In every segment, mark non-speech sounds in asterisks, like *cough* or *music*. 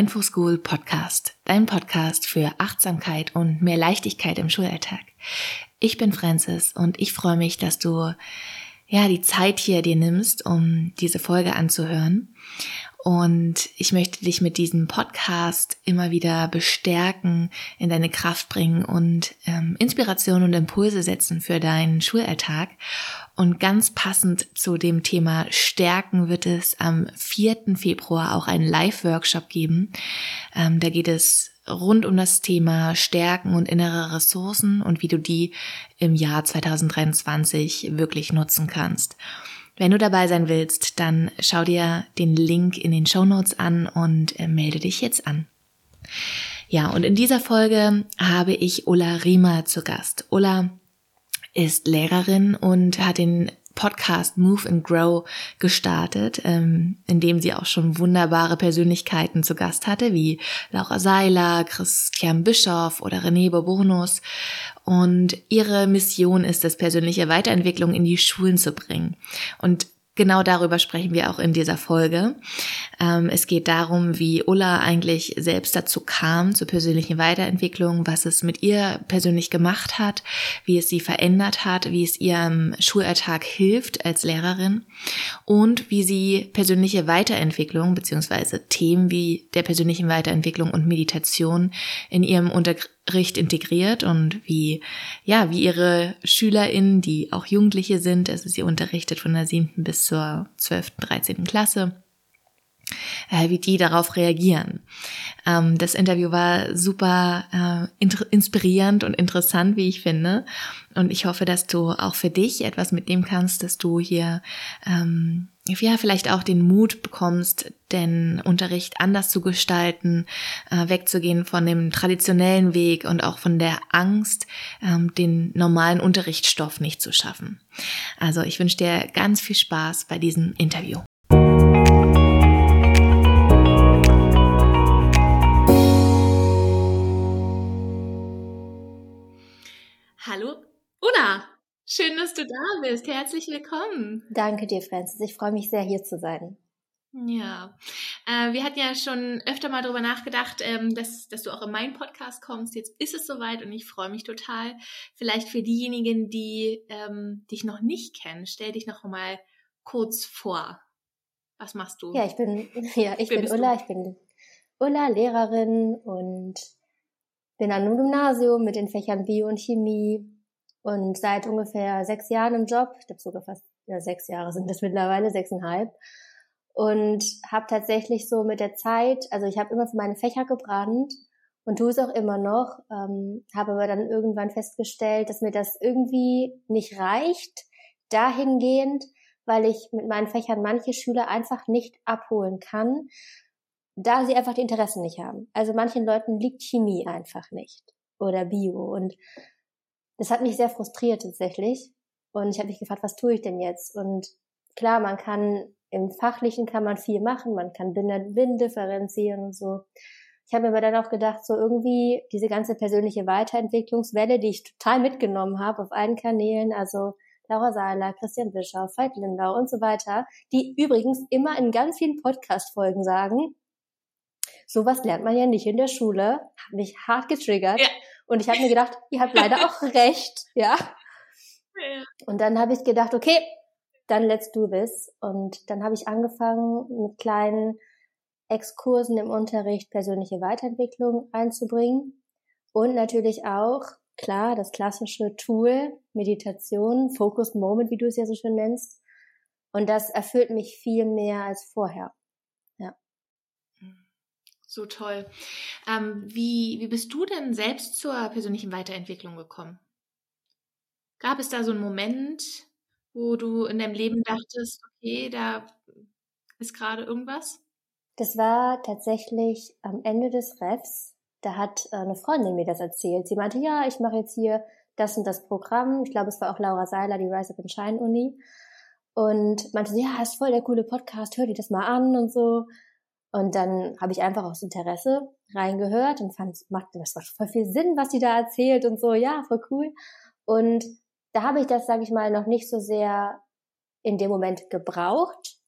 Mindful School Podcast, dein Podcast für Achtsamkeit und mehr Leichtigkeit im Schulalltag. Ich bin Francis und ich freue mich, dass du ja die Zeit hier dir nimmst, um diese Folge anzuhören. Und ich möchte dich mit diesem Podcast immer wieder bestärken, in deine Kraft bringen und ähm, Inspiration und Impulse setzen für deinen Schulalltag. Und ganz passend zu dem Thema Stärken wird es am 4. Februar auch einen Live-Workshop geben. Ähm, da geht es rund um das Thema Stärken und innere Ressourcen und wie du die im Jahr 2023 wirklich nutzen kannst. Wenn du dabei sein willst, dann schau dir den Link in den Show Notes an und äh, melde dich jetzt an. Ja, und in dieser Folge habe ich Ulla Riemer zu Gast. Ulla ist Lehrerin und hat den Podcast Move and Grow gestartet, ähm, in dem sie auch schon wunderbare Persönlichkeiten zu Gast hatte, wie Laura Seiler, Christian Bischoff oder René Bobonus. Und ihre Mission ist es, persönliche Weiterentwicklung in die Schulen zu bringen. Und Genau darüber sprechen wir auch in dieser Folge. Ähm, es geht darum, wie Ulla eigentlich selbst dazu kam, zur persönlichen Weiterentwicklung, was es mit ihr persönlich gemacht hat, wie es sie verändert hat, wie es ihrem Schulalltag hilft als Lehrerin und wie sie persönliche Weiterentwicklung beziehungsweise Themen wie der persönlichen Weiterentwicklung und Meditation in ihrem Unterricht integriert und wie, ja, wie ihre SchülerInnen, die auch Jugendliche sind, also sie unterrichtet von der siebten bis zur zwölften, dreizehnten Klasse, wie die darauf reagieren. Ähm, das Interview war super äh, inspirierend und interessant, wie ich finde. Und ich hoffe, dass du auch für dich etwas mitnehmen kannst, dass du hier ähm, ja, vielleicht auch den Mut bekommst, den Unterricht anders zu gestalten, äh, wegzugehen von dem traditionellen Weg und auch von der Angst, ähm, den normalen Unterrichtsstoff nicht zu schaffen. Also ich wünsche dir ganz viel Spaß bei diesem Interview. Hallo, Una! Schön, dass du da bist. Herzlich willkommen. Danke dir, Francis. Ich freue mich sehr, hier zu sein. Ja, äh, wir hatten ja schon öfter mal darüber nachgedacht, ähm, dass, dass du auch in meinen Podcast kommst. Jetzt ist es soweit und ich freue mich total. Vielleicht für diejenigen, die ähm, dich noch nicht kennen, stell dich noch mal kurz vor. Was machst du? Ja, ich bin, *laughs* ja, ich bin Ulla. Du? Ich bin Ulla, Lehrerin und bin an einem Gymnasium mit den Fächern Bio und Chemie und seit ungefähr sechs Jahren im Job. Ich glaube sogar fast ja, sechs Jahre sind das mittlerweile, sechseinhalb. Und habe tatsächlich so mit der Zeit, also ich habe immer für meine Fächer gebrannt und tue es auch immer noch, ähm, habe aber dann irgendwann festgestellt, dass mir das irgendwie nicht reicht, dahingehend, weil ich mit meinen Fächern manche Schüler einfach nicht abholen kann, da sie einfach die Interessen nicht haben. Also manchen Leuten liegt Chemie einfach nicht oder Bio und das hat mich sehr frustriert tatsächlich. Und ich habe mich gefragt, was tue ich denn jetzt? Und klar, man kann im Fachlichen kann man viel machen, man kann Binnen differenzieren und so. Ich habe mir aber dann auch gedacht, so irgendwie diese ganze persönliche Weiterentwicklungswelle, die ich total mitgenommen habe auf allen Kanälen, also Laura Seiler, Christian Bischoff, Veit Lindau und so weiter, die übrigens immer in ganz vielen Podcast-Folgen sagen, sowas lernt man ja nicht in der Schule, hat mich hart getriggert. Ja. Und ich habe mir gedacht, ihr habt leider auch *laughs* recht, ja. ja. Und dann habe ich gedacht, okay, dann let's do this. Und dann habe ich angefangen, mit kleinen Exkursen im Unterricht persönliche Weiterentwicklung einzubringen. Und natürlich auch, klar, das klassische Tool, Meditation, Focus Moment, wie du es ja so schön nennst. Und das erfüllt mich viel mehr als vorher. So toll. Ähm, wie, wie bist du denn selbst zur persönlichen Weiterentwicklung gekommen? Gab es da so einen Moment, wo du in deinem Leben dachtest, okay, da ist gerade irgendwas? Das war tatsächlich am Ende des Refs. Da hat äh, eine Freundin mir das erzählt. Sie meinte, ja, ich mache jetzt hier das und das Programm. Ich glaube, es war auch Laura Seiler, die Rise Up and Shine Uni. Und meinte, ja, ist voll der coole Podcast, hör dir das mal an und so. Und dann habe ich einfach aus Interesse reingehört und fand, macht, das macht voll viel Sinn, was sie da erzählt und so, ja, voll cool. Und da habe ich das, sage ich mal, noch nicht so sehr in dem Moment gebraucht.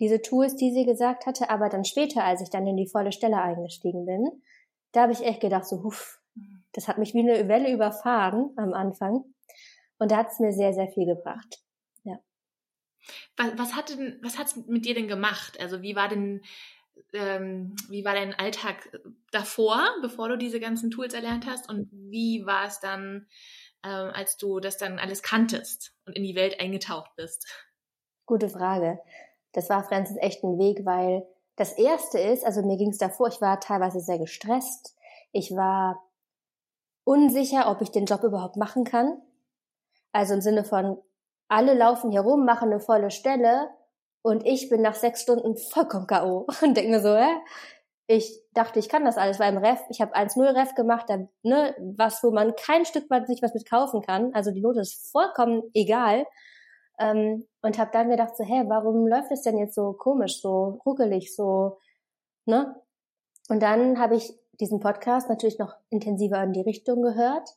diese Tools, die sie gesagt hatte, aber dann später, als ich dann in die volle Stelle eingestiegen bin, da habe ich echt gedacht, so, huf, das hat mich wie eine Welle überfahren am Anfang. Und da hat es mir sehr, sehr viel gebracht. Ja. Was, was hat denn, was hat's mit dir denn gemacht? Also wie war denn, ähm, wie war dein Alltag davor, bevor du diese ganzen Tools erlernt hast? Und wie war es dann, ähm, als du das dann alles kanntest und in die Welt eingetaucht bist? Gute Frage. Das war Francis echt ein Weg, weil das erste ist, also mir ging es davor, ich war teilweise sehr gestresst. Ich war unsicher, ob ich den Job überhaupt machen kann. Also im Sinne von, alle laufen hier rum, machen eine volle Stelle und ich bin nach sechs Stunden vollkommen K.O. *laughs* und denke mir so, hä? Ich dachte, ich kann das alles, weil im Ref, ich habe 1-0 Ref gemacht, da, ne, was, wo man kein Stück weit sich was mit kaufen kann. Also die Note ist vollkommen egal. Ähm, und habe dann gedacht so, hä, warum läuft es denn jetzt so komisch, so ruckelig, so, ne? Und dann habe ich diesen Podcast natürlich noch intensiver in die Richtung gehört.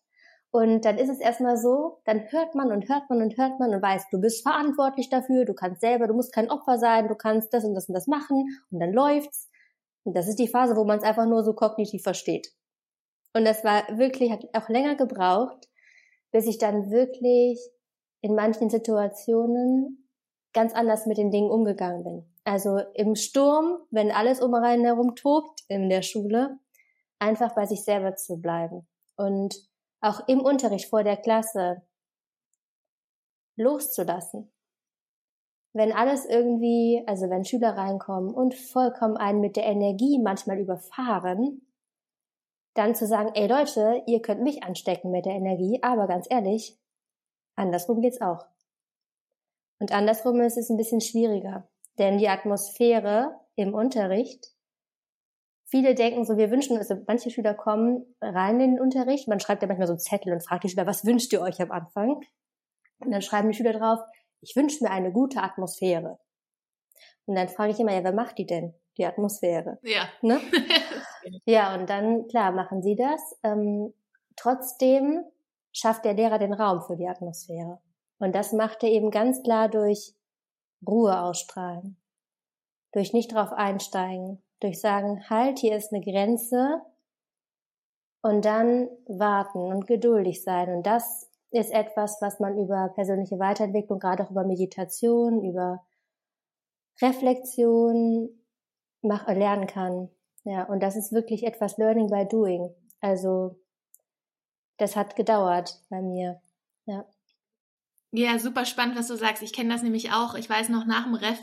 Und dann ist es erstmal so, dann hört man und hört man und hört man und weiß, du bist verantwortlich dafür, du kannst selber, du musst kein Opfer sein, du kannst das und das und das machen und dann läuft's. Und das ist die Phase, wo man es einfach nur so kognitiv versteht. Und das war wirklich, hat auch länger gebraucht, bis ich dann wirklich in manchen Situationen ganz anders mit den Dingen umgegangen bin. Also im Sturm, wenn alles um einen herum tobt in der Schule, einfach bei sich selber zu bleiben und auch im Unterricht vor der Klasse loszulassen. Wenn alles irgendwie, also wenn Schüler reinkommen und vollkommen einen mit der Energie manchmal überfahren, dann zu sagen, ey Leute, ihr könnt mich anstecken mit der Energie, aber ganz ehrlich, andersrum geht's auch. Und andersrum ist es ein bisschen schwieriger, denn die Atmosphäre im Unterricht viele denken so, wir wünschen, also manche Schüler kommen rein in den Unterricht, man schreibt ja manchmal so Zettel und fragt die Schüler, was wünscht ihr euch am Anfang? Und dann schreiben die Schüler drauf, ich wünsche mir eine gute Atmosphäre. Und dann frage ich immer, ja, wer macht die denn, die Atmosphäre? Ja. Ne? *laughs* ja, und dann, klar, machen sie das. Ähm, trotzdem schafft der Lehrer den Raum für die Atmosphäre. Und das macht er eben ganz klar durch Ruhe ausstrahlen, durch nicht drauf einsteigen, durch sagen, halt, hier ist eine Grenze und dann warten und geduldig sein. Und das ist etwas, was man über persönliche Weiterentwicklung, gerade auch über Meditation, über Reflexion mach, lernen kann. Ja, und das ist wirklich etwas Learning by Doing. Also, das hat gedauert bei mir. Ja. Ja, super spannend, was du sagst. Ich kenne das nämlich auch. Ich weiß noch nach dem Ref,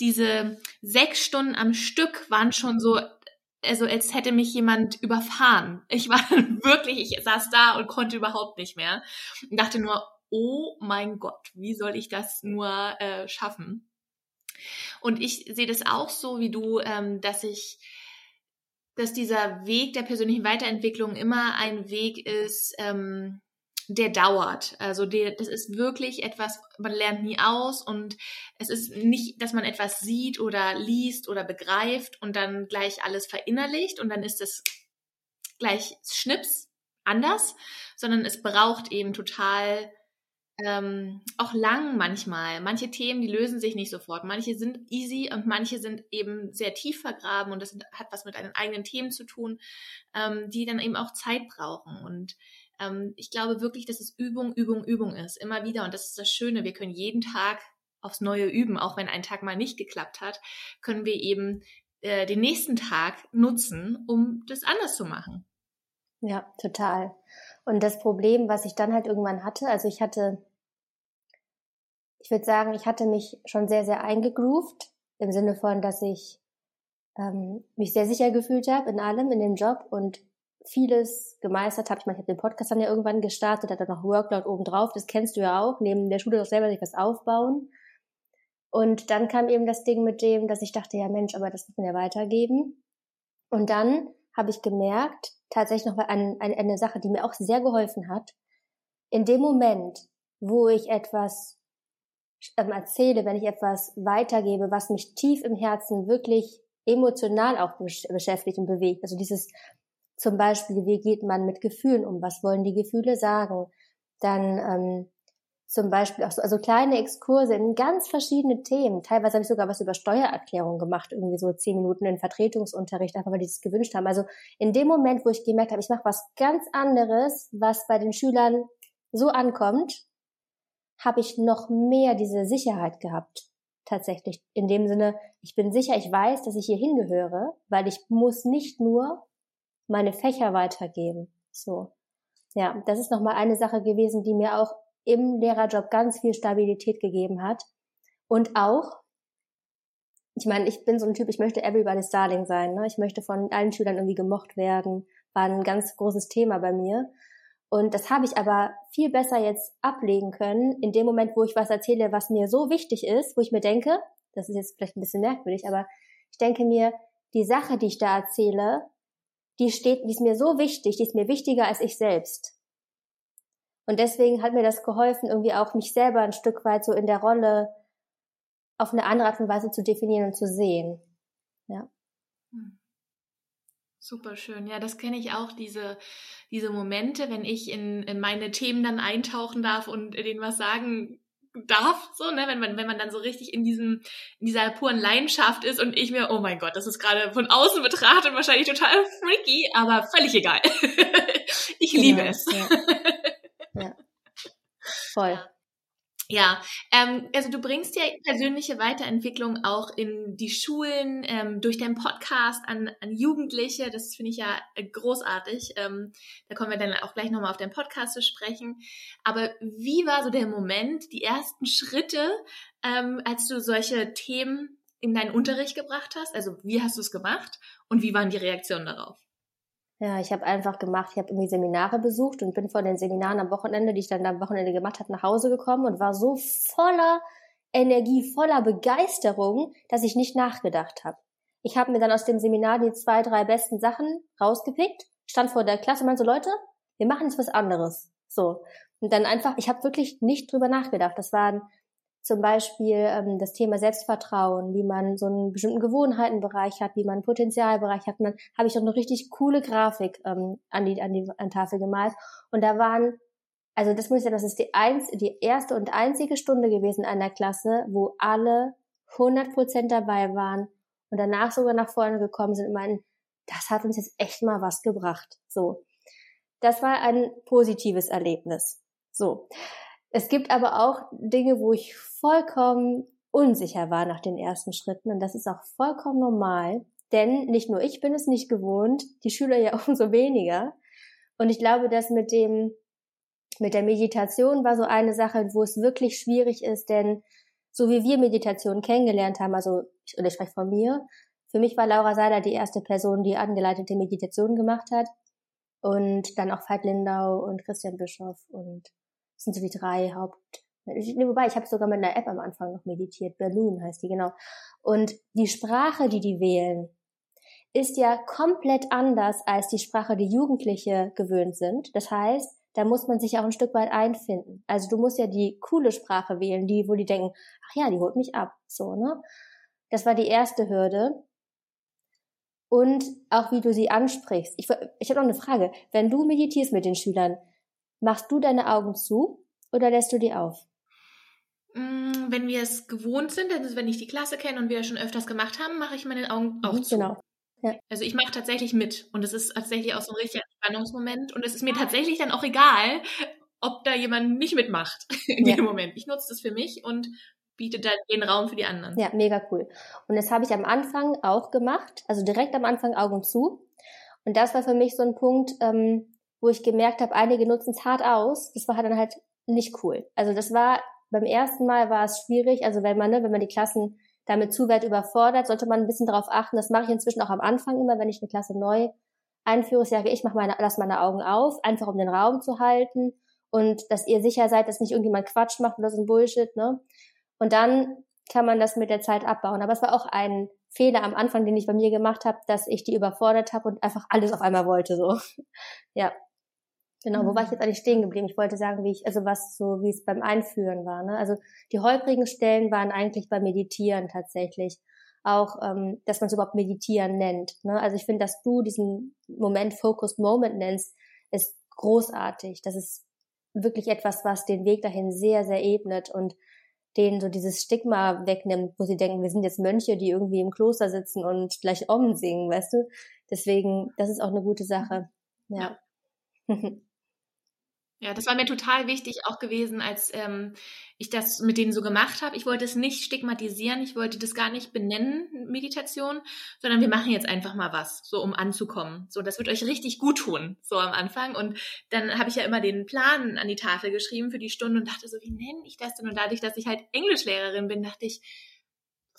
diese sechs Stunden am Stück waren schon so, also als hätte mich jemand überfahren. Ich war *laughs* wirklich, ich saß da und konnte überhaupt nicht mehr und dachte nur, oh mein Gott, wie soll ich das nur äh, schaffen? Und ich sehe das auch so wie du, ähm, dass ich dass dieser Weg der persönlichen Weiterentwicklung immer ein Weg ist, ähm, der dauert. Also der, das ist wirklich etwas, man lernt nie aus und es ist nicht, dass man etwas sieht oder liest oder begreift und dann gleich alles verinnerlicht und dann ist es gleich Schnips anders, sondern es braucht eben total ähm, auch lang manchmal. Manche Themen, die lösen sich nicht sofort. Manche sind easy und manche sind eben sehr tief vergraben und das hat was mit eigenen Themen zu tun, ähm, die dann eben auch Zeit brauchen. Und ähm, ich glaube wirklich, dass es Übung, Übung, Übung ist. Immer wieder. Und das ist das Schöne. Wir können jeden Tag aufs Neue üben. Auch wenn ein Tag mal nicht geklappt hat, können wir eben äh, den nächsten Tag nutzen, um das anders zu machen. Ja, total. Und das Problem, was ich dann halt irgendwann hatte, also ich hatte, ich würde sagen, ich hatte mich schon sehr, sehr eingegroovt, im Sinne von, dass ich ähm, mich sehr sicher gefühlt habe in allem, in dem Job und vieles gemeistert habe. Ich meine, ich habe den Podcast dann ja irgendwann gestartet, hat dann noch Workload obendrauf, das kennst du ja auch, neben der Schule doch selber sich was aufbauen. Und dann kam eben das Ding mit dem, dass ich dachte, ja Mensch, aber das muss man ja weitergeben. Und dann habe ich gemerkt, tatsächlich noch eine, eine, eine Sache, die mir auch sehr geholfen hat. In dem Moment, wo ich etwas ähm, erzähle, wenn ich etwas weitergebe, was mich tief im Herzen wirklich emotional auch beschäftigt und bewegt. Also dieses zum Beispiel, wie geht man mit Gefühlen um? Was wollen die Gefühle sagen? Dann ähm, zum Beispiel auch so also kleine Exkurse in ganz verschiedene Themen. Teilweise habe ich sogar was über Steuererklärung gemacht, irgendwie so zehn Minuten in Vertretungsunterricht, einfach weil die es gewünscht haben. Also in dem Moment, wo ich gemerkt habe, ich mache was ganz anderes, was bei den Schülern so ankommt, habe ich noch mehr diese Sicherheit gehabt. Tatsächlich. In dem Sinne, ich bin sicher, ich weiß, dass ich hier hingehöre, weil ich muss nicht nur meine Fächer weitergeben. So. Ja, das ist nochmal eine Sache gewesen, die mir auch im Lehrerjob ganz viel Stabilität gegeben hat. Und auch, ich meine, ich bin so ein Typ, ich möchte everybody's darling sein. Ne? Ich möchte von allen Schülern irgendwie gemocht werden. War ein ganz großes Thema bei mir. Und das habe ich aber viel besser jetzt ablegen können, in dem Moment, wo ich was erzähle, was mir so wichtig ist, wo ich mir denke, das ist jetzt vielleicht ein bisschen merkwürdig, aber ich denke mir, die Sache, die ich da erzähle, die steht, die ist mir so wichtig, die ist mir wichtiger als ich selbst. Und deswegen hat mir das geholfen, irgendwie auch mich selber ein Stück weit so in der Rolle auf eine andere Art und Weise zu definieren und zu sehen. Ja. Hm. Super schön. Ja, das kenne ich auch, diese, diese Momente, wenn ich in, in meine Themen dann eintauchen darf und denen was sagen darf, so, ne, wenn man, wenn man dann so richtig in diesem, in dieser puren Leidenschaft ist und ich mir, oh mein Gott, das ist gerade von außen betrachtet wahrscheinlich total freaky, aber völlig egal. *laughs* ich genau, liebe es. Ja. Ja. *laughs* Voll. Ja, ähm, also du bringst ja persönliche Weiterentwicklung auch in die Schulen, ähm, durch deinen Podcast an, an Jugendliche. Das finde ich ja äh, großartig. Ähm, da kommen wir dann auch gleich nochmal auf deinen Podcast zu sprechen. Aber wie war so der Moment, die ersten Schritte, ähm, als du solche Themen in deinen Unterricht gebracht hast? Also wie hast du es gemacht und wie waren die Reaktionen darauf? Ja, ich habe einfach gemacht, ich habe irgendwie Seminare besucht und bin von den Seminaren am Wochenende, die ich dann am Wochenende gemacht habe, nach Hause gekommen und war so voller Energie, voller Begeisterung, dass ich nicht nachgedacht habe. Ich habe mir dann aus dem Seminar die zwei, drei besten Sachen rausgepickt, stand vor der Klasse und meinte so, Leute, wir machen jetzt was anderes. So. Und dann einfach, ich habe wirklich nicht drüber nachgedacht. Das waren zum Beispiel ähm, das Thema Selbstvertrauen, wie man so einen bestimmten Gewohnheitenbereich hat, wie man einen Potenzialbereich hat. Und dann habe ich auch eine richtig coole Grafik ähm, an, die, an die an Tafel gemalt. Und da waren, also das muss ich sagen, das ist die, eins, die erste und einzige Stunde gewesen an der Klasse, wo alle 100 Prozent dabei waren und danach sogar nach vorne gekommen sind und meinen, das hat uns jetzt echt mal was gebracht. So. Das war ein positives Erlebnis. So. Es gibt aber auch Dinge, wo ich vollkommen unsicher war nach den ersten Schritten und das ist auch vollkommen normal, denn nicht nur ich bin es nicht gewohnt, die Schüler ja *laughs* umso weniger. Und ich glaube, dass mit dem, mit der Meditation war so eine Sache, wo es wirklich schwierig ist, denn so wie wir Meditation kennengelernt haben, also, ich, oder ich spreche von mir, für mich war Laura Seiler die erste Person, die angeleitete Meditation gemacht hat. Und dann auch Veit Lindau und Christian Bischoff und das sind so die drei Haupt. Wobei, ich habe sogar mit einer App am Anfang noch meditiert. Balloon heißt die, genau. Und die Sprache, die die wählen, ist ja komplett anders als die Sprache, die Jugendliche gewöhnt sind. Das heißt, da muss man sich auch ein Stück weit einfinden. Also du musst ja die coole Sprache wählen, die, wo die denken, ach ja, die holt mich ab, so, ne? Das war die erste Hürde. Und auch wie du sie ansprichst. Ich, ich habe noch eine Frage. Wenn du meditierst mit den Schülern, Machst du deine Augen zu oder lässt du die auf? Mm, wenn wir es gewohnt sind, also wenn ich die Klasse kenne und wir schon öfters gemacht haben, mache ich meine Augen auch mhm, zu. Genau. Ja. Also ich mache tatsächlich mit und es ist tatsächlich auch so ein richtiger Entspannungsmoment und es ist mir tatsächlich dann auch egal, ob da jemand nicht mitmacht *laughs* in ja. dem Moment. Ich nutze das für mich und biete dann den Raum für die anderen. Ja, mega cool. Und das habe ich am Anfang auch gemacht, also direkt am Anfang Augen zu. Und das war für mich so ein Punkt, ähm, wo ich gemerkt habe, einige nutzen es hart aus. Das war dann halt nicht cool. Also das war beim ersten Mal war es schwierig. Also wenn man, ne, wenn man die Klassen damit zu weit überfordert, sollte man ein bisschen darauf achten. Das mache ich inzwischen auch am Anfang immer, wenn ich eine Klasse neu einführe. Sage, ich mache meine, lass meine Augen auf, einfach um den Raum zu halten und dass ihr sicher seid, dass nicht irgendjemand Quatsch macht oder so ein Bullshit, ne? Und dann kann man das mit der Zeit abbauen. Aber es war auch ein Fehler am Anfang, den ich bei mir gemacht habe, dass ich die überfordert habe und einfach alles auf einmal wollte, so. *laughs* ja. Genau, wo war ich mhm. jetzt eigentlich stehen geblieben? Ich wollte sagen, wie ich, also was so, wie es beim Einführen war. Ne? Also die holprigen Stellen waren eigentlich beim Meditieren tatsächlich. Auch, ähm, dass man es überhaupt Meditieren nennt. Ne? Also ich finde, dass du diesen Moment Focused Moment nennst, ist großartig. Das ist wirklich etwas, was den Weg dahin sehr, sehr ebnet und denen so dieses Stigma wegnimmt, wo sie denken, wir sind jetzt Mönche, die irgendwie im Kloster sitzen und gleich Om singen, weißt du? Deswegen, das ist auch eine gute Sache. Ja. Ja, *laughs* das war mir total wichtig auch gewesen, als ähm, ich das mit denen so gemacht habe. Ich wollte es nicht stigmatisieren, ich wollte das gar nicht benennen, Meditation, sondern wir machen jetzt einfach mal was, so um anzukommen. So, das wird euch richtig gut tun, so am Anfang. Und dann habe ich ja immer den Plan an die Tafel geschrieben für die Stunde und dachte so, wie nenne ich das denn? Und dadurch, dass ich halt Englischlehrerin bin, dachte ich,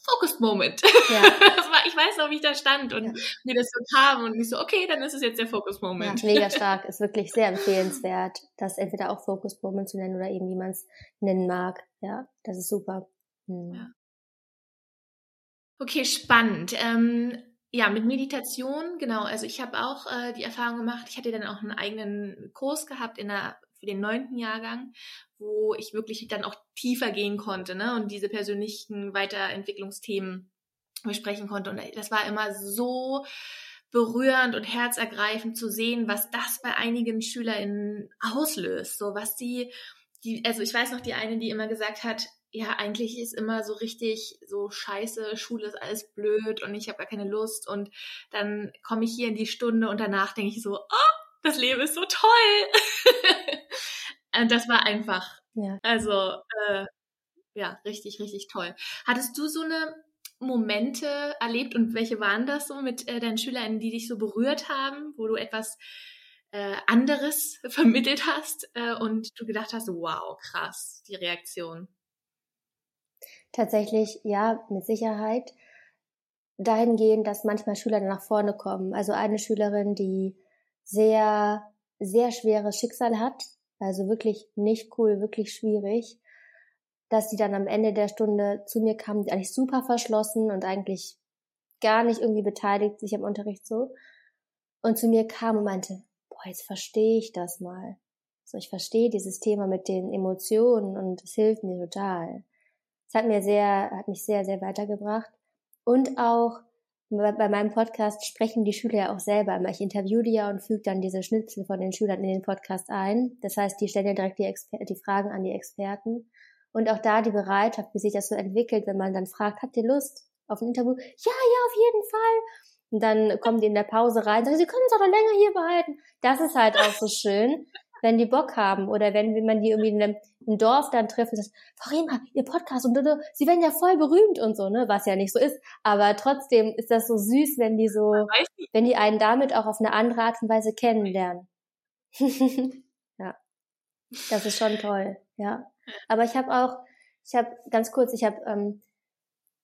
Focus Moment. Ja. *laughs* War, ich weiß noch, wie ich da stand und ja. mir das so kam und ich so, okay, dann ist es jetzt der Focus Moment. Ja, mega *laughs* stark, ist wirklich sehr empfehlenswert, das entweder auch Focus Moment zu nennen oder eben wie man es nennen mag. Ja, das ist super. Hm. Ja. Okay, spannend. Ähm, ja, mit Meditation, genau. Also ich habe auch äh, die Erfahrung gemacht, ich hatte dann auch einen eigenen Kurs gehabt in der für den neunten Jahrgang, wo ich wirklich dann auch tiefer gehen konnte ne, und diese persönlichen Weiterentwicklungsthemen besprechen konnte. Und das war immer so berührend und herzergreifend zu sehen, was das bei einigen SchülerInnen auslöst. So was die, die, also ich weiß noch die eine, die immer gesagt hat, ja, eigentlich ist immer so richtig so scheiße, Schule ist alles blöd und ich habe gar keine Lust. Und dann komme ich hier in die Stunde und danach denke ich so, oh, das Leben ist so toll. *laughs* und das war einfach, ja. also äh, ja, richtig, richtig toll. Hattest du so eine Momente erlebt und welche waren das so mit äh, deinen SchülerInnen, die dich so berührt haben, wo du etwas äh, anderes *laughs* vermittelt hast äh, und du gedacht hast, wow, krass, die Reaktion? Tatsächlich, ja, mit Sicherheit. Dahingehend, dass manchmal Schüler nach vorne kommen. Also eine Schülerin, die sehr, sehr schweres Schicksal hat, also wirklich nicht cool, wirklich schwierig, dass die dann am Ende der Stunde zu mir kam, eigentlich super verschlossen und eigentlich gar nicht irgendwie beteiligt sich am Unterricht so und zu mir kam und meinte, boah, jetzt verstehe ich das mal. So, ich verstehe dieses Thema mit den Emotionen und es hilft mir total. Es hat mir sehr, hat mich sehr, sehr weitergebracht. Und auch bei meinem Podcast sprechen die Schüler ja auch selber. Ich interviewe die ja und füge dann diese Schnitzel von den Schülern in den Podcast ein. Das heißt, die stellen ja direkt die, Exper die Fragen an die Experten. Und auch da die Bereitschaft, wie sich das so entwickelt, wenn man dann fragt, habt ihr Lust auf ein Interview? Ja, ja, auf jeden Fall. Und dann kommen die in der Pause rein und sagen, sie können es auch noch länger hier behalten. Das ist halt auch so schön wenn die Bock haben oder wenn, wenn man die irgendwie in einem, im Dorf dann trifft und sagt, Frau Riemer, ihr Podcast und sie werden ja voll berühmt und so, ne, was ja nicht so ist. Aber trotzdem ist das so süß, wenn die so, wenn die einen damit auch auf eine andere Art und Weise kennenlernen. *laughs* ja, das ist schon toll, ja. Aber ich habe auch, ich habe ganz kurz, ich habe, ähm,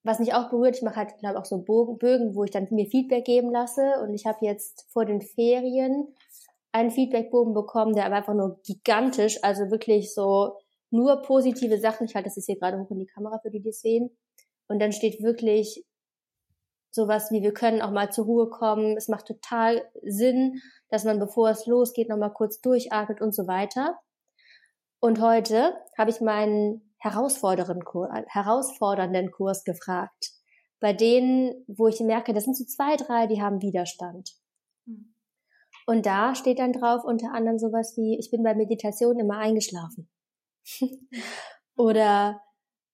was mich auch berührt, ich mache halt, glaube auch so Bögen, wo ich dann mir Feedback geben lasse. Und ich habe jetzt vor den Ferien einen Feedbackbogen bekommen, der aber einfach nur gigantisch, also wirklich so nur positive Sachen. Ich halte das jetzt hier gerade hoch in die Kamera für die, die es sehen. Und dann steht wirklich sowas wie, wir können auch mal zur Ruhe kommen. Es macht total Sinn, dass man, bevor es losgeht, nochmal kurz durchatmet und so weiter. Und heute habe ich meinen herausfordernden Kurs, herausfordernden Kurs gefragt. Bei denen, wo ich merke, das sind so zwei, drei, die haben Widerstand. Hm. Und da steht dann drauf unter anderem sowas wie, ich bin bei Meditation immer eingeschlafen. *laughs* Oder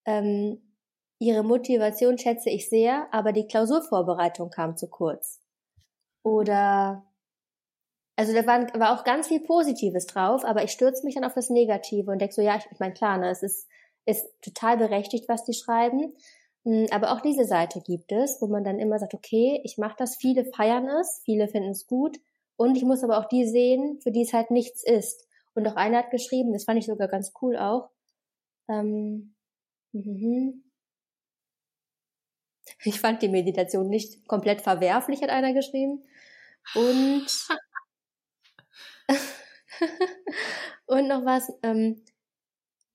ähm, ihre Motivation schätze ich sehr, aber die Klausurvorbereitung kam zu kurz. Oder also da war, war auch ganz viel Positives drauf, aber ich stürze mich dann auf das Negative und denke so, ja, ich, ich meine, klar, ne, es ist, ist total berechtigt, was die schreiben. Hm, aber auch diese Seite gibt es, wo man dann immer sagt, okay, ich mache das, viele feiern es, viele finden es gut, und ich muss aber auch die sehen, für die es halt nichts ist. Und auch einer hat geschrieben, das fand ich sogar ganz cool auch. Ähm, mhm. Ich fand die Meditation nicht komplett verwerflich, hat einer geschrieben. Und *laughs* und noch was, ähm,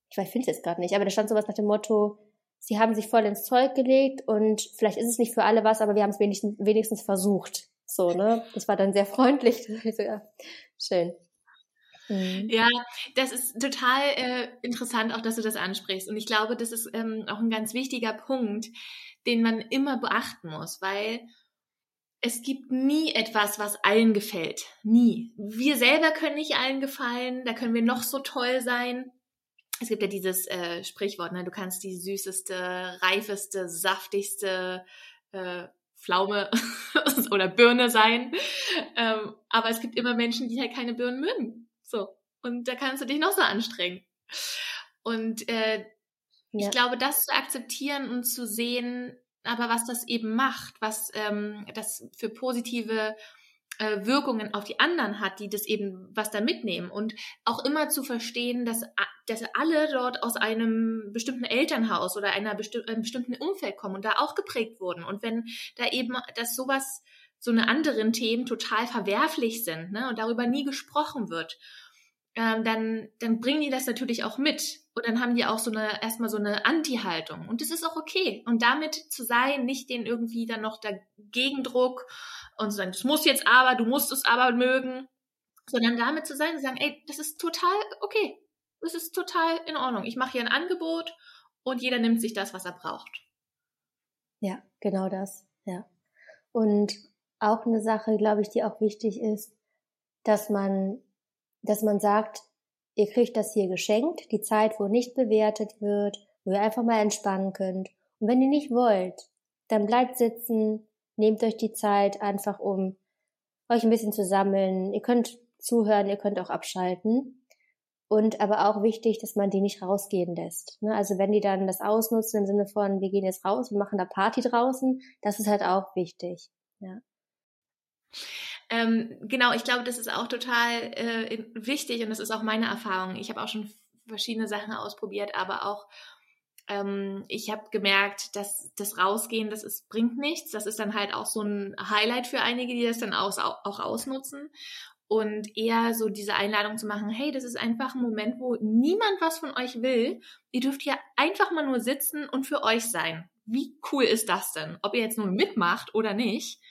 ich finde es jetzt gerade nicht, aber da stand sowas nach dem Motto, sie haben sich voll ins Zeug gelegt und vielleicht ist es nicht für alle was, aber wir haben es wenigstens, wenigstens versucht. So, ne? Das war dann sehr freundlich. *laughs* So, ja, schön. Mhm. Ja, das ist total äh, interessant, auch dass du das ansprichst. Und ich glaube, das ist ähm, auch ein ganz wichtiger Punkt, den man immer beachten muss, weil es gibt nie etwas, was allen gefällt. Nie. Wir selber können nicht allen gefallen, da können wir noch so toll sein. Es gibt ja dieses äh, Sprichwort, ne? du kannst die süßeste, reifeste, saftigste äh, Pflaume *laughs* oder Birne sein. Ähm, aber es gibt immer Menschen, die halt keine Birnen mögen. So. Und da kannst du dich noch so anstrengen. Und äh, ja. ich glaube, das zu akzeptieren und zu sehen, aber was das eben macht, was ähm, das für positive äh, Wirkungen auf die anderen hat, die das eben was da mitnehmen und auch immer zu verstehen, dass, dass alle dort aus einem bestimmten Elternhaus oder einer besti einem bestimmten Umfeld kommen und da auch geprägt wurden und wenn da eben, dass sowas so eine anderen Themen total verwerflich sind ne, und darüber nie gesprochen wird ähm, dann, dann bringen die das natürlich auch mit. Und dann haben die auch so eine, erstmal so eine Anti-Haltung. Und das ist auch okay. Und damit zu sein, nicht den irgendwie dann noch dagegen Druck und zu sagen, das muss jetzt aber, du musst es aber mögen, sondern damit zu sein, zu sagen, ey, das ist total okay. Das ist total in Ordnung. Ich mache hier ein Angebot und jeder nimmt sich das, was er braucht. Ja, genau das. Ja. Und auch eine Sache, glaube ich, die auch wichtig ist, dass man dass man sagt, ihr kriegt das hier geschenkt, die Zeit, wo nicht bewertet wird, wo ihr einfach mal entspannen könnt. Und wenn ihr nicht wollt, dann bleibt sitzen, nehmt euch die Zeit einfach, um euch ein bisschen zu sammeln. Ihr könnt zuhören, ihr könnt auch abschalten. Und aber auch wichtig, dass man die nicht rausgehen lässt. Ne? Also wenn die dann das ausnutzen im Sinne von, wir gehen jetzt raus und machen da Party draußen, das ist halt auch wichtig. Ja. Ähm, genau, ich glaube, das ist auch total äh, wichtig und das ist auch meine Erfahrung. Ich habe auch schon verschiedene Sachen ausprobiert, aber auch ähm, ich habe gemerkt, dass das Rausgehen, das ist, bringt nichts. Das ist dann halt auch so ein Highlight für einige, die das dann aus, auch ausnutzen. Und eher so diese Einladung zu machen, hey, das ist einfach ein Moment, wo niemand was von euch will. Ihr dürft hier einfach mal nur sitzen und für euch sein. Wie cool ist das denn? Ob ihr jetzt nur mitmacht oder nicht.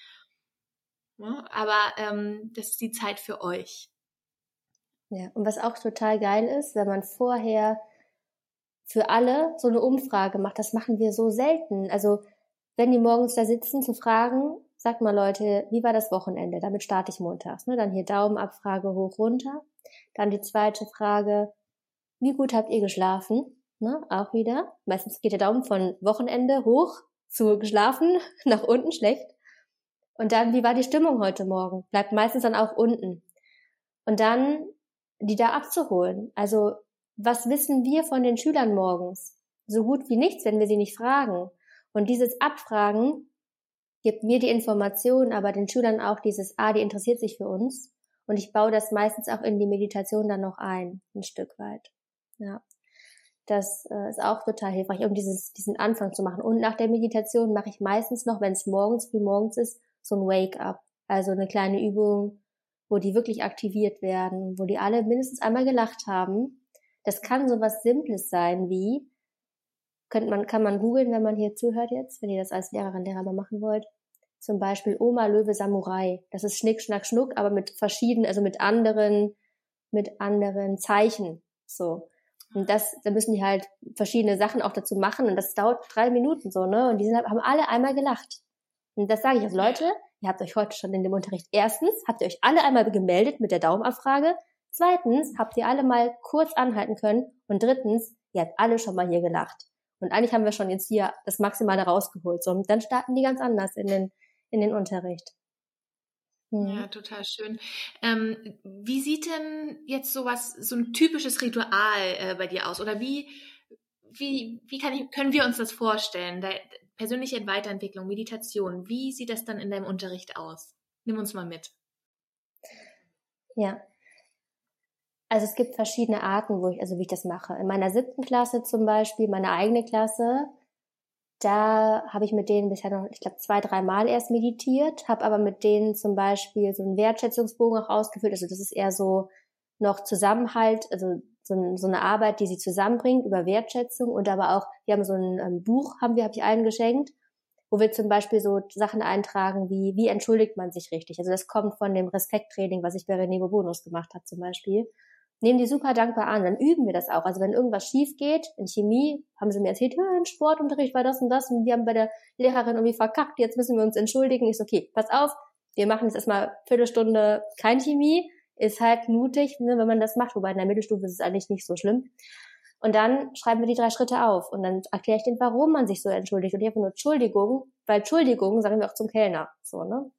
Ne? Aber ähm, das ist die Zeit für euch. Ja, und was auch total geil ist, wenn man vorher für alle so eine Umfrage macht, das machen wir so selten. Also wenn die morgens da sitzen, zu fragen, sagt mal Leute, wie war das Wochenende? Damit starte ich montags. Ne? Dann hier Daumenabfrage hoch runter. Dann die zweite Frage, wie gut habt ihr geschlafen? Ne? Auch wieder. Meistens geht der Daumen von Wochenende hoch zu geschlafen, *laughs* nach unten schlecht. Und dann, wie war die Stimmung heute Morgen? Bleibt meistens dann auch unten. Und dann die da abzuholen. Also, was wissen wir von den Schülern morgens? So gut wie nichts, wenn wir sie nicht fragen. Und dieses Abfragen gibt mir die Information, aber den Schülern auch dieses, ah, die interessiert sich für uns. Und ich baue das meistens auch in die Meditation dann noch ein, ein Stück weit. Ja. Das äh, ist auch total hilfreich, um dieses, diesen Anfang zu machen. Und nach der Meditation mache ich meistens noch, wenn es morgens, wie morgens ist, so ein Wake-up. Also eine kleine Übung, wo die wirklich aktiviert werden, wo die alle mindestens einmal gelacht haben. Das kann so was Simples sein wie, könnte man, kann man googeln, wenn man hier zuhört jetzt, wenn ihr das als Lehrerin, Lehrer mal machen wollt. Zum Beispiel Oma Löwe Samurai. Das ist Schnick, Schnack, Schnuck, aber mit verschiedenen, also mit anderen, mit anderen Zeichen. So. Und das, da müssen die halt verschiedene Sachen auch dazu machen und das dauert drei Minuten so, ne? Und die sind, haben alle einmal gelacht. Und das sage ich also, Leute, ihr habt euch heute schon in dem Unterricht, erstens, habt ihr euch alle einmal gemeldet mit der Daumenabfrage, zweitens, habt ihr alle mal kurz anhalten können und drittens, ihr habt alle schon mal hier gelacht. Und eigentlich haben wir schon jetzt hier das Maximale rausgeholt. So, und dann starten die ganz anders in den, in den Unterricht. Hm. Ja, total schön. Ähm, wie sieht denn jetzt sowas, so ein typisches Ritual äh, bei dir aus? Oder wie, wie, wie kann ich, können wir uns das vorstellen? Da, persönliche Weiterentwicklung, Meditation, wie sieht das dann in deinem Unterricht aus? Nimm uns mal mit. Ja. Also es gibt verschiedene Arten, wo ich, also wie ich das mache. In meiner siebten Klasse zum Beispiel, meine eigene Klasse, da habe ich mit denen bisher noch, ich glaube, zwei, dreimal erst meditiert, habe aber mit denen zum Beispiel so einen Wertschätzungsbogen auch ausgefüllt. Also das ist eher so noch Zusammenhalt, also so, so eine Arbeit, die sie zusammenbringt über Wertschätzung und aber auch, wir haben so ein ähm, Buch, haben wir, habe ich allen geschenkt, wo wir zum Beispiel so Sachen eintragen wie, wie entschuldigt man sich richtig? Also das kommt von dem Respekttraining, was ich bei René Bonus gemacht habe zum Beispiel. nehmen die super dankbar an. Dann üben wir das auch. Also wenn irgendwas schief geht, in Chemie haben sie mir erzählt, ja, in Sportunterricht war das und das und wir haben bei der Lehrerin irgendwie verkackt, jetzt müssen wir uns entschuldigen. Ich so, okay, pass auf, wir machen jetzt erstmal Viertelstunde kein Chemie. Ist halt mutig, ne, wenn man das macht, wobei in der Mittelstufe ist es eigentlich nicht so schlimm. Und dann schreiben wir die drei Schritte auf und dann erkläre ich denen, warum man sich so entschuldigt. Und ich habe nur Entschuldigung, weil Entschuldigung sagen wir auch zum Kellner. So, ne?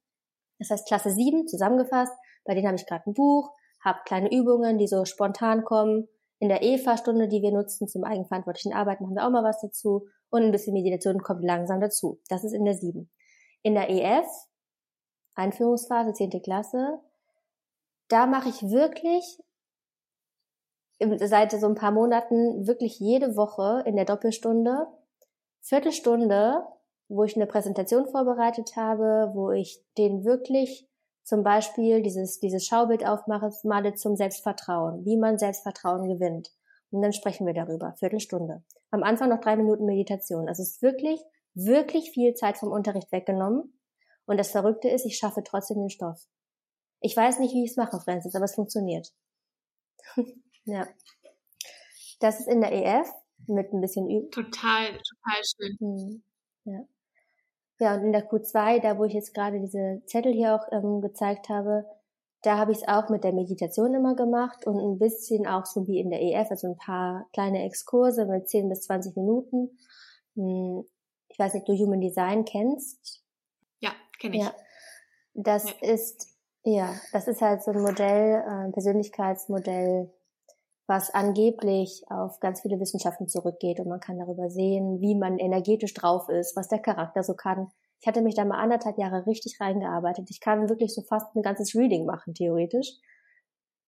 Das heißt Klasse 7 zusammengefasst, bei denen habe ich gerade ein Buch, habe kleine Übungen, die so spontan kommen. In der EFA-Stunde, die wir nutzen zum eigenverantwortlichen Arbeiten, machen wir auch mal was dazu. Und ein bisschen Meditation kommt langsam dazu. Das ist in der 7. In der EF, Einführungsphase, 10. Klasse, da mache ich wirklich seit so ein paar Monaten wirklich jede Woche in der Doppelstunde Viertelstunde, wo ich eine Präsentation vorbereitet habe, wo ich den wirklich zum Beispiel dieses, dieses Schaubild aufmache, male zum Selbstvertrauen, wie man Selbstvertrauen gewinnt. Und dann sprechen wir darüber, Viertelstunde. Am Anfang noch drei Minuten Meditation. Also es ist wirklich, wirklich viel Zeit vom Unterricht weggenommen. Und das Verrückte ist, ich schaffe trotzdem den Stoff. Ich weiß nicht, wie ich es mache, Francis, aber es funktioniert. *laughs* ja. Das ist in der EF mit ein bisschen Übung. Total, total schön. Hm. Ja. Ja, und in der Q2, da wo ich jetzt gerade diese Zettel hier auch ähm, gezeigt habe, da habe ich es auch mit der Meditation immer gemacht und ein bisschen auch so wie in der EF, also ein paar kleine Exkurse mit 10 bis 20 Minuten. Hm, ich weiß nicht, du Human Design kennst. Ja, kenne ich. Ja, das ja. ist, ja, das ist halt so ein Modell, äh, Persönlichkeitsmodell, was angeblich auf ganz viele Wissenschaften zurückgeht und man kann darüber sehen, wie man energetisch drauf ist, was der Charakter so kann. Ich hatte mich da mal anderthalb Jahre richtig reingearbeitet. Ich kann wirklich so fast ein ganzes Reading machen, theoretisch.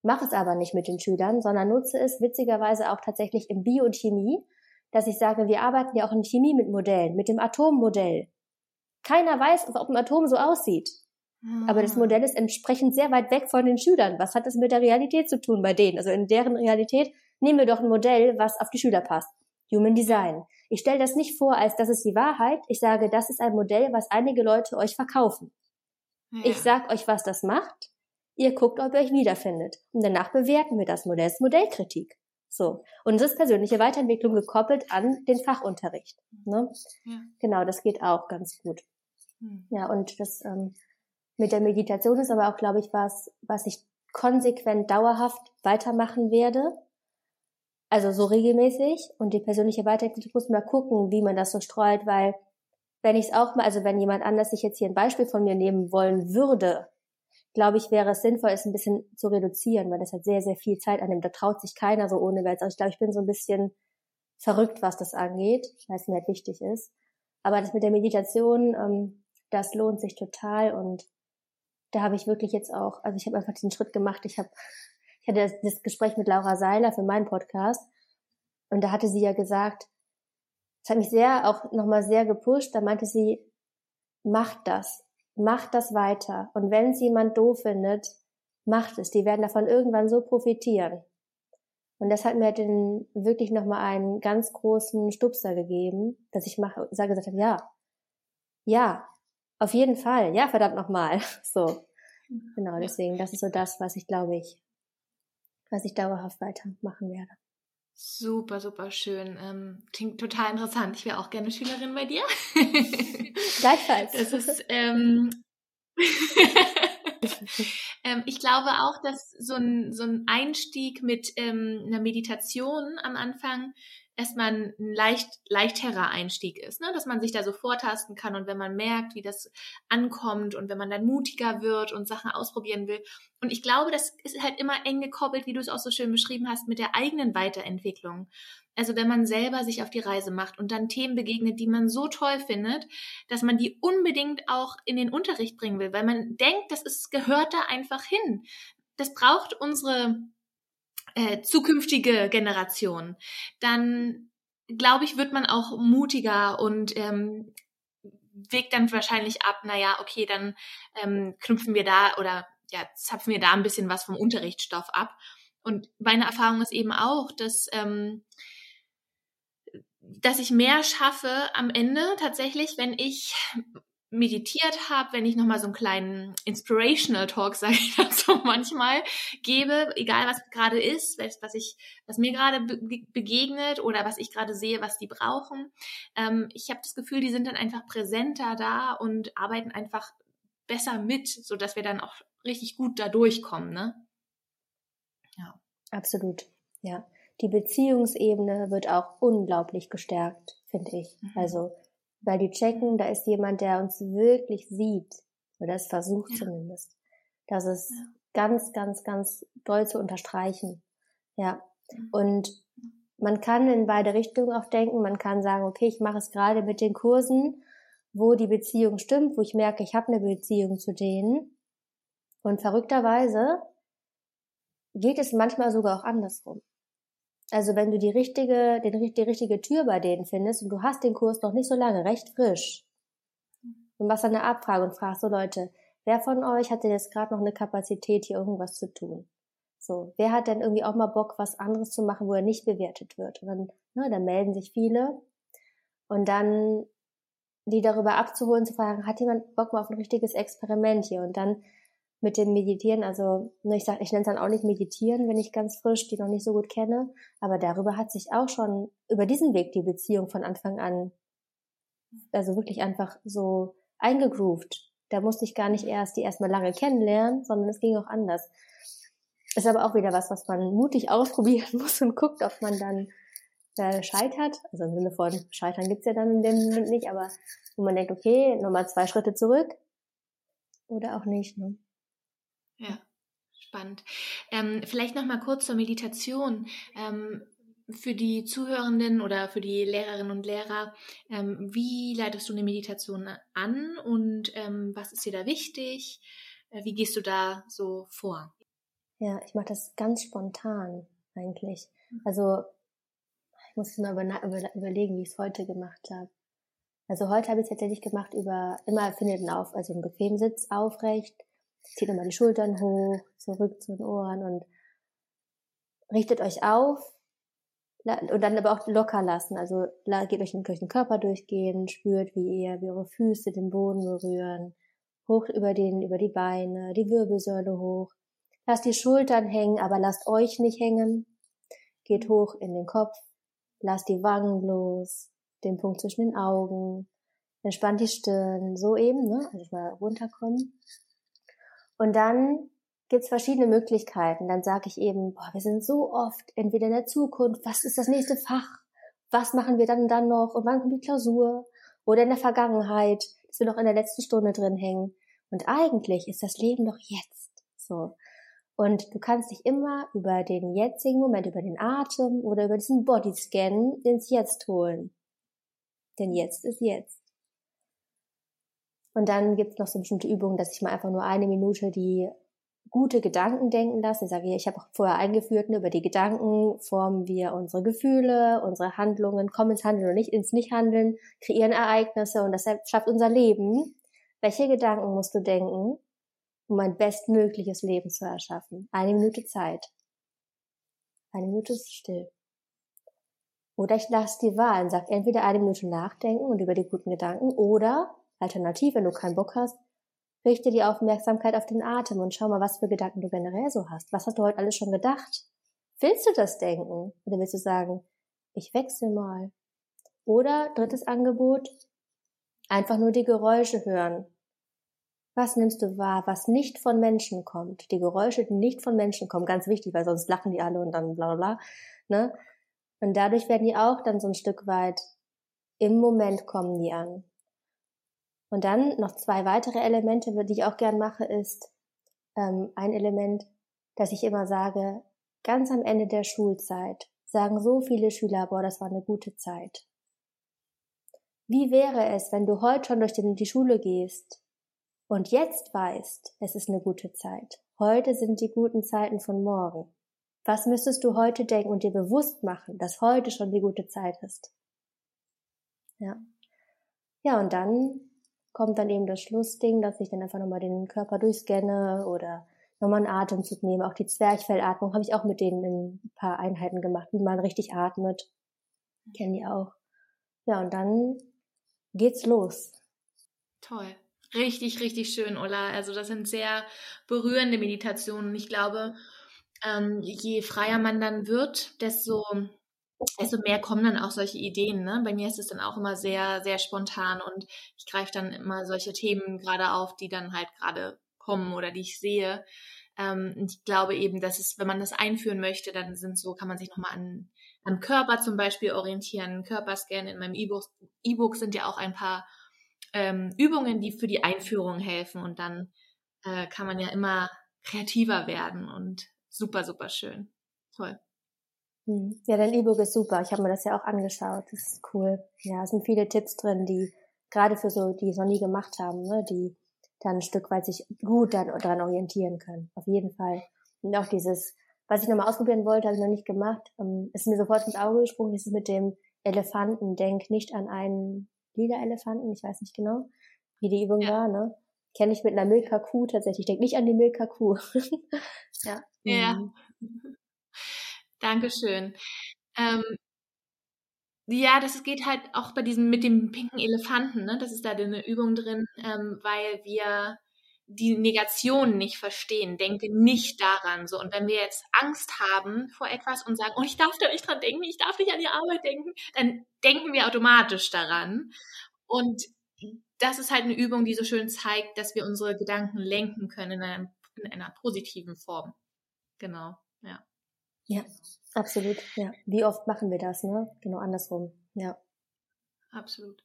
Mache es aber nicht mit den Schülern, sondern nutze es witzigerweise auch tatsächlich in Bio und Chemie, dass ich sage, wir arbeiten ja auch in Chemie mit Modellen, mit dem Atommodell. Keiner weiß, ob ein Atom so aussieht. Aber das ah. Modell ist entsprechend sehr weit weg von den Schülern. Was hat das mit der Realität zu tun bei denen? Also in deren Realität nehmen wir doch ein Modell, was auf die Schüler passt. Human Design. Ich stelle das nicht vor, als das ist die Wahrheit. Ich sage, das ist ein Modell, was einige Leute euch verkaufen. Ja. Ich sag euch, was das macht. Ihr guckt, ob ihr euch wiederfindet. Und danach bewerten wir das Modell. Das ist Modellkritik. So. Und das ist persönliche Weiterentwicklung gekoppelt an den Fachunterricht. Ne? Ja. Genau, das geht auch ganz gut. Hm. Ja, und das ähm, mit der Meditation ist aber auch, glaube ich, was, was ich konsequent dauerhaft weitermachen werde. Also so regelmäßig. Und die persönliche Weiterentwicklung muss mal gucken, wie man das so streut, weil wenn ich es auch mal, also wenn jemand anders sich jetzt hier ein Beispiel von mir nehmen wollen würde, glaube ich, wäre es sinnvoll, es ein bisschen zu reduzieren, weil das hat sehr, sehr viel Zeit annimmt. Da traut sich keiner so ohne Welt. Also ich glaube, ich bin so ein bisschen verrückt, was das angeht, weil es mir halt wichtig ist. Aber das mit der Meditation, ähm, das lohnt sich total und da habe ich wirklich jetzt auch, also ich habe einfach diesen Schritt gemacht. Ich habe, ich hatte das, das Gespräch mit Laura Seiler für meinen Podcast und da hatte sie ja gesagt, es hat mich sehr auch nochmal sehr gepusht. Da meinte sie, macht das, macht das weiter. Und wenn es jemand doof findet, macht es. Die werden davon irgendwann so profitieren. Und das hat mir den wirklich nochmal einen ganz großen Stupser gegeben, dass ich mache, sage gesagt habe, ja, ja, auf jeden Fall. Ja, verdammt nochmal. *laughs* So. Genau, deswegen, das ist so das, was ich glaube ich, was ich dauerhaft weitermachen werde. Super, super schön. Ähm, klingt total interessant. Ich wäre auch gerne Schülerin bei dir. *laughs* *laughs* Gleichfalls. Das ist, ähm, ähm, ich glaube auch, dass so ein, so ein Einstieg mit ähm, einer Meditation am Anfang erstmal ein leicht, leichterer Einstieg ist, ne? dass man sich da so vortasten kann und wenn man merkt, wie das ankommt und wenn man dann mutiger wird und Sachen ausprobieren will. Und ich glaube, das ist halt immer eng gekoppelt, wie du es auch so schön beschrieben hast, mit der eigenen Weiterentwicklung. Also wenn man selber sich auf die Reise macht und dann Themen begegnet, die man so toll findet, dass man die unbedingt auch in den Unterricht bringen will, weil man denkt, das ist, gehört da einfach hin. Das braucht unsere äh, zukünftige Generation, dann glaube ich, wird man auch mutiger und ähm, wägt dann wahrscheinlich ab, naja, okay, dann ähm, knüpfen wir da oder ja, zapfen wir da ein bisschen was vom Unterrichtsstoff ab. Und meine Erfahrung ist eben auch, dass, ähm, dass ich mehr schaffe am Ende tatsächlich, wenn ich meditiert habe, wenn ich nochmal so einen kleinen Inspirational Talk, *laughs* sage ich dazu manchmal, gebe, egal was gerade ist, was ich, was mir gerade be begegnet oder was ich gerade sehe, was die brauchen. Ähm, ich habe das Gefühl, die sind dann einfach präsenter da und arbeiten einfach besser mit, so dass wir dann auch richtig gut da durchkommen, ne? Ja. Absolut. Ja. Die Beziehungsebene wird auch unglaublich gestärkt, finde ich. Mhm. Also weil die checken, da ist jemand, der uns wirklich sieht, oder es versucht ja. zumindest. Das ist ja. ganz, ganz, ganz doll zu unterstreichen. Ja. Mhm. Und man kann in beide Richtungen auch denken. Man kann sagen, okay, ich mache es gerade mit den Kursen, wo die Beziehung stimmt, wo ich merke, ich habe eine Beziehung zu denen. Und verrückterweise geht es manchmal sogar auch andersrum. Also wenn du die richtige, den, die richtige Tür bei denen findest und du hast den Kurs noch nicht so lange, recht frisch, und machst dann eine Abfrage und fragst so Leute, wer von euch hat denn jetzt gerade noch eine Kapazität, hier irgendwas zu tun? So, wer hat denn irgendwie auch mal Bock, was anderes zu machen, wo er nicht bewertet wird? Und dann, ne, dann melden sich viele. Und dann die darüber abzuholen, zu fragen, hat jemand Bock mal auf ein richtiges Experiment hier? Und dann mit dem Meditieren, also ne, ich sag, ich nenne es dann auch nicht Meditieren, wenn ich ganz frisch die noch nicht so gut kenne, aber darüber hat sich auch schon über diesen Weg die Beziehung von Anfang an, also wirklich einfach so eingegroovt. Da musste ich gar nicht erst die erstmal lange kennenlernen, sondern es ging auch anders. Ist aber auch wieder was, was man mutig ausprobieren *laughs* muss und guckt, ob man dann äh, scheitert. Also im Sinne von Scheitern gibt's ja dann in dem Moment nicht, aber wo man denkt, okay, nochmal zwei Schritte zurück oder auch nicht. Ne? Ja, spannend. Ähm, vielleicht noch mal kurz zur Meditation. Ähm, für die Zuhörenden oder für die Lehrerinnen und Lehrer, ähm, wie leitest du eine Meditation an und ähm, was ist dir da wichtig? Äh, wie gehst du da so vor? Ja, ich mache das ganz spontan eigentlich. Mhm. Also ich muss mal über, über, überlegen, wie ich es heute gemacht habe. Also heute habe ich es tatsächlich gemacht über immer findet auf, also einen bequemen Sitz aufrecht, Zieht nochmal die Schultern hoch, zurück zu den Ohren und richtet euch auf und dann aber auch locker lassen. Also geht euch durch den Körper durchgehen, spürt, wie ihr, wie eure Füße den Boden berühren, hoch über den, über die Beine, die Wirbelsäule hoch. Lasst die Schultern hängen, aber lasst euch nicht hängen. Geht hoch in den Kopf, lasst die Wangen los, den Punkt zwischen den Augen, entspannt die Stirn, so eben, ne? Also mal runterkommen. Und dann gibt's verschiedene Möglichkeiten. Dann sage ich eben, boah, wir sind so oft entweder in der Zukunft, was ist das nächste Fach? Was machen wir dann dann noch? Und wann kommt die Klausur? Oder in der Vergangenheit, dass wir noch in der letzten Stunde drin hängen. Und eigentlich ist das Leben doch jetzt. So. Und du kannst dich immer über den jetzigen Moment, über den Atem oder über diesen Bodyscan ins Jetzt holen. Denn jetzt ist jetzt. Und dann gibt es noch so bestimmte Übungen, dass ich mal einfach nur eine Minute die gute Gedanken denken lasse. Ich sage, ich habe auch vorher eingeführt, ne, über die Gedanken formen wir unsere Gefühle, unsere Handlungen, kommen ins Handeln oder nicht ins Nichthandeln, kreieren Ereignisse und das schafft unser Leben. Welche Gedanken musst du denken, um ein bestmögliches Leben zu erschaffen? Eine Minute Zeit. Eine Minute ist still. Oder ich lasse die Wahl und sage entweder eine Minute nachdenken und über die guten Gedanken oder Alternativ, wenn du keinen Bock hast, richte die Aufmerksamkeit auf den Atem und schau mal, was für Gedanken du generell so hast. Was hast du heute alles schon gedacht? Willst du das denken? Oder willst du sagen, ich wechsle mal? Oder drittes Angebot, einfach nur die Geräusche hören. Was nimmst du wahr, was nicht von Menschen kommt? Die Geräusche, die nicht von Menschen kommen, ganz wichtig, weil sonst lachen die alle und dann bla bla bla. Ne? Und dadurch werden die auch dann so ein Stück weit im Moment kommen die an. Und dann noch zwei weitere Elemente, die ich auch gern mache, ist ähm, ein Element, dass ich immer sage, ganz am Ende der Schulzeit sagen so viele Schüler, boah, das war eine gute Zeit. Wie wäre es, wenn du heute schon durch die Schule gehst und jetzt weißt, es ist eine gute Zeit. Heute sind die guten Zeiten von morgen. Was müsstest du heute denken und dir bewusst machen, dass heute schon die gute Zeit ist? Ja. Ja, und dann kommt dann eben das Schlussding, dass ich dann einfach nochmal den Körper durchscanne oder nochmal einen Atemzug nehme. Auch die Zwerchfellatmung habe ich auch mit denen in ein paar Einheiten gemacht, wie man richtig atmet. Kennen die auch. Ja, und dann geht's los. Toll. Richtig, richtig schön, Ulla. Also das sind sehr berührende Meditationen. Ich glaube, ähm, je freier man dann wird, desto, desto mehr kommen dann auch solche Ideen. Ne? Bei mir ist es dann auch immer sehr, sehr spontan und ich greife dann immer solche Themen gerade auf, die dann halt gerade kommen oder die ich sehe. Ähm, ich glaube eben, dass es, wenn man das einführen möchte, dann sind so, kann man sich nochmal an, am Körper zum Beispiel orientieren. Körperscan in meinem E-Book E-Book sind ja auch ein paar ähm, Übungen, die für die Einführung helfen und dann äh, kann man ja immer kreativer werden und super, super schön. Toll. Hm. Ja, dein E-Book ist super. Ich habe mir das ja auch angeschaut. Das ist cool. Ja, es sind viele Tipps drin, die gerade für so, die es noch nie gemacht haben, ne, die dann ein Stück weit sich gut dann daran orientieren können. Auf jeden Fall. Und auch dieses, was ich nochmal ausprobieren wollte, habe ich noch nicht gemacht, ähm, ist mir sofort ins Auge gesprungen, dieses mit dem Elefanten. Denk nicht an einen lila Elefanten, ich weiß nicht genau, wie die Übung ja. war, ne? Kenne ich mit einer Milka-Kuh tatsächlich. Denk nicht an die Milka-Kuh. *laughs* ja. Ja. Mhm. Dankeschön. Ähm, ja, das geht halt auch bei diesem mit dem pinken Elefanten, ne? Das ist da eine Übung drin, ähm, weil wir die Negation nicht verstehen. Denke nicht daran. So. Und wenn wir jetzt Angst haben vor etwas und sagen, oh, ich darf da nicht dran denken, ich darf nicht an die Arbeit denken, dann denken wir automatisch daran. Und das ist halt eine Übung, die so schön zeigt, dass wir unsere Gedanken lenken können in einer, in einer positiven Form. Genau, ja. Ja, absolut. Ja. Wie oft machen wir das, ne? Genau andersrum. Ja. Absolut.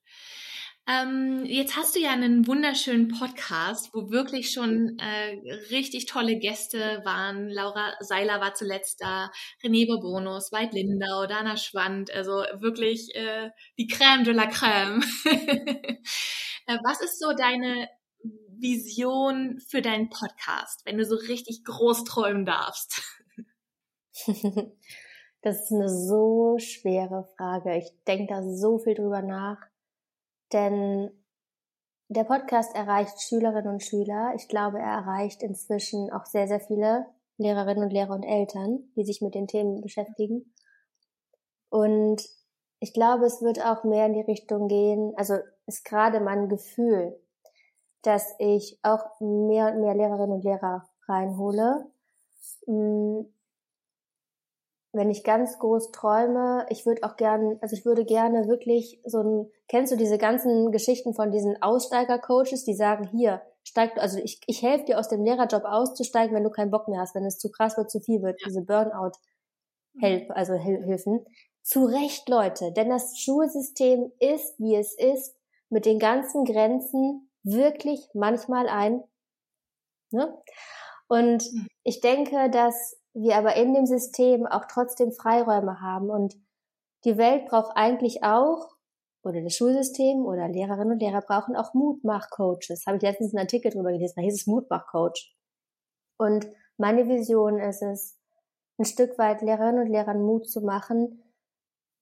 Ähm, jetzt hast du ja einen wunderschönen Podcast, wo wirklich schon äh, richtig tolle Gäste waren. Laura Seiler war zuletzt da, René Bourbonus, Veit Lindau, Dana Schwand, also wirklich äh, die Crème de la Crème. *laughs* äh, was ist so deine Vision für deinen Podcast, wenn du so richtig groß träumen darfst? *laughs* das ist eine so schwere Frage. Ich denke da so viel drüber nach, denn der Podcast erreicht Schülerinnen und Schüler. Ich glaube, er erreicht inzwischen auch sehr, sehr viele Lehrerinnen und Lehrer und Eltern, die sich mit den Themen beschäftigen. Und ich glaube, es wird auch mehr in die Richtung gehen, also ist gerade mein Gefühl, dass ich auch mehr und mehr Lehrerinnen und Lehrer reinhole, mm, wenn ich ganz groß träume, ich würde auch gern, also ich würde gerne wirklich so ein, kennst du diese ganzen Geschichten von diesen Aussteiger-Coaches, die sagen, hier, steig, also ich, ich helfe dir aus dem Lehrerjob auszusteigen, wenn du keinen Bock mehr hast, wenn es zu krass wird, zu viel wird, ja. diese Burnout-Help, also Hilfen. Zu Recht, Leute, denn das Schulsystem ist, wie es ist, mit den ganzen Grenzen wirklich manchmal ein, ne? Und hm. ich denke, dass wir aber in dem System auch trotzdem Freiräume haben. Und die Welt braucht eigentlich auch, oder das Schulsystem oder Lehrerinnen und Lehrer brauchen auch Mutmachcoaches. Habe ich letztens einen Artikel drüber gelesen, da hieß es Mutmachcoach. Und meine Vision ist es, ein Stück weit Lehrerinnen und Lehrern Mut zu machen,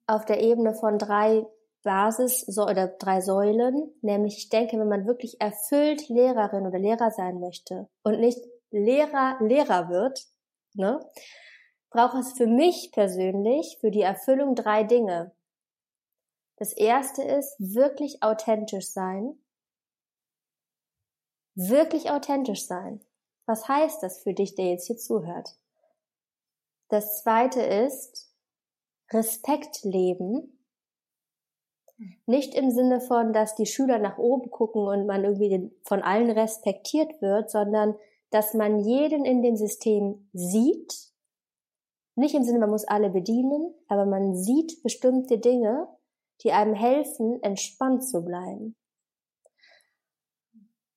auf der Ebene von drei Basis oder drei Säulen, nämlich ich denke, wenn man wirklich erfüllt Lehrerin oder Lehrer sein möchte und nicht Lehrer Lehrer wird, ne, braucht es für mich persönlich, für die Erfüllung drei Dinge. Das erste ist wirklich authentisch sein. Wirklich authentisch sein. Was heißt das für dich, der jetzt hier zuhört? Das zweite ist Respekt leben. Nicht im Sinne von, dass die Schüler nach oben gucken und man irgendwie von allen respektiert wird, sondern dass man jeden in dem System sieht, nicht im Sinne, man muss alle bedienen, aber man sieht bestimmte Dinge, die einem helfen, entspannt zu bleiben.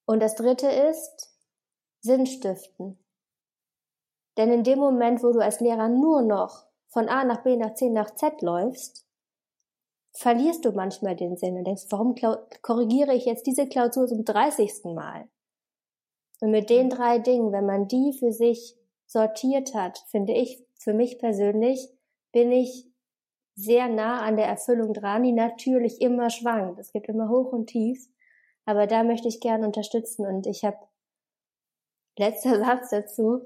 Und das dritte ist Sinnstiften. Denn in dem Moment, wo du als Lehrer nur noch von A nach B nach C nach Z läufst, verlierst du manchmal den Sinn und denkst, warum korrigiere ich jetzt diese Klausur zum 30. Mal? Und mit den drei Dingen, wenn man die für sich sortiert hat, finde ich, für mich persönlich, bin ich sehr nah an der Erfüllung dran, die natürlich immer schwankt. Es gibt immer Hoch und Tief. Aber da möchte ich gerne unterstützen. Und ich habe letzter *laughs* Satz dazu,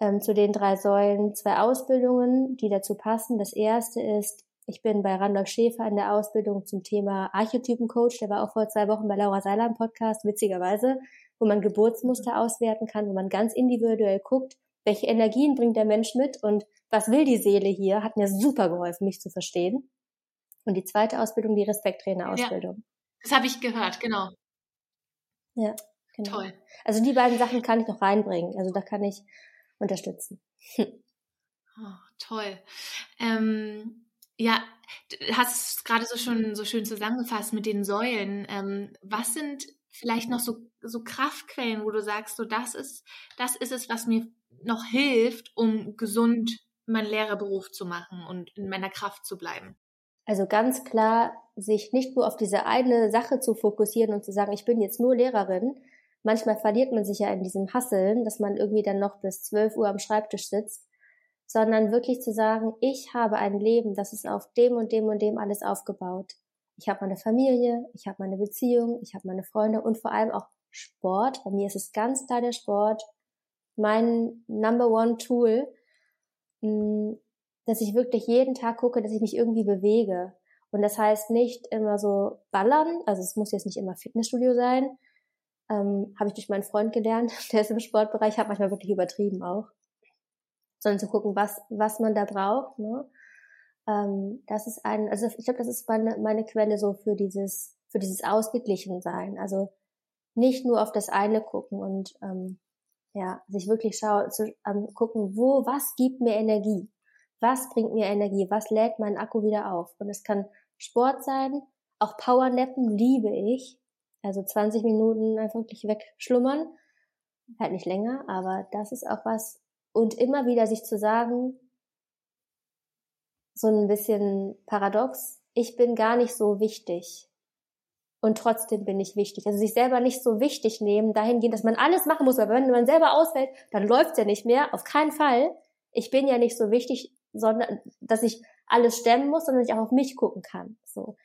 ähm, zu den drei Säulen, zwei Ausbildungen, die dazu passen. Das erste ist Ich bin bei Randolph Schäfer in der Ausbildung zum Thema Archetypencoach. Der war auch vor zwei Wochen bei Laura Seiler im Podcast, witzigerweise, wo man Geburtsmuster auswerten kann, wo man ganz individuell guckt, welche Energien bringt der Mensch mit und was will die Seele hier, hat mir super geholfen, mich zu verstehen. Und die zweite Ausbildung, die Respekttrainer-Ausbildung. Ja, das habe ich gehört, genau. Ja, genau. Toll. Also die beiden Sachen kann ich noch reinbringen. Also da kann ich unterstützen. Oh, toll. Ähm, ja, du hast es gerade so schon so schön zusammengefasst mit den Säulen. Ähm, was sind vielleicht noch so, so Kraftquellen, wo du sagst, so das ist, das ist es, was mir noch hilft, um gesund meinen Lehrerberuf zu machen und in meiner Kraft zu bleiben? Also ganz klar, sich nicht nur auf diese eine Sache zu fokussieren und zu sagen, ich bin jetzt nur Lehrerin. Manchmal verliert man sich ja in diesem Hasseln, dass man irgendwie dann noch bis 12 Uhr am Schreibtisch sitzt, sondern wirklich zu sagen, ich habe ein Leben, das ist auf dem und dem und dem alles aufgebaut. Ich habe meine Familie, ich habe meine Beziehung, ich habe meine Freunde und vor allem auch Sport. Bei mir ist es ganz klar der Sport, mein Number One Tool, mm, dass ich wirklich jeden Tag gucke, dass ich mich irgendwie bewege. Und das heißt nicht immer so ballern, also es muss jetzt nicht immer Fitnessstudio sein. Ähm, Habe ich durch meinen Freund gelernt, *laughs* der ist im Sportbereich, hat manchmal wirklich übertrieben auch. Sondern zu gucken, was, was man da braucht. Ne? Ähm, das ist ein, also ich glaube, das ist meine, meine Quelle so für dieses, für dieses Ausgeglichensein. Also nicht nur auf das eine gucken und ähm, ja, sich wirklich schau, zu, ähm, gucken, wo, was gibt mir Energie? Was bringt mir Energie? Was lädt meinen Akku wieder auf? Und es kann Sport sein, auch Powernappen liebe ich. Also 20 Minuten einfach wirklich wegschlummern. Halt nicht länger, aber das ist auch was. Und immer wieder sich zu sagen, so ein bisschen paradox, ich bin gar nicht so wichtig und trotzdem bin ich wichtig. Also sich selber nicht so wichtig nehmen, dahingehend, dass man alles machen muss, aber wenn man selber ausfällt, dann läuft's ja nicht mehr. Auf keinen Fall. Ich bin ja nicht so wichtig, sondern dass ich alles stemmen muss, sondern dass ich auch auf mich gucken kann. So,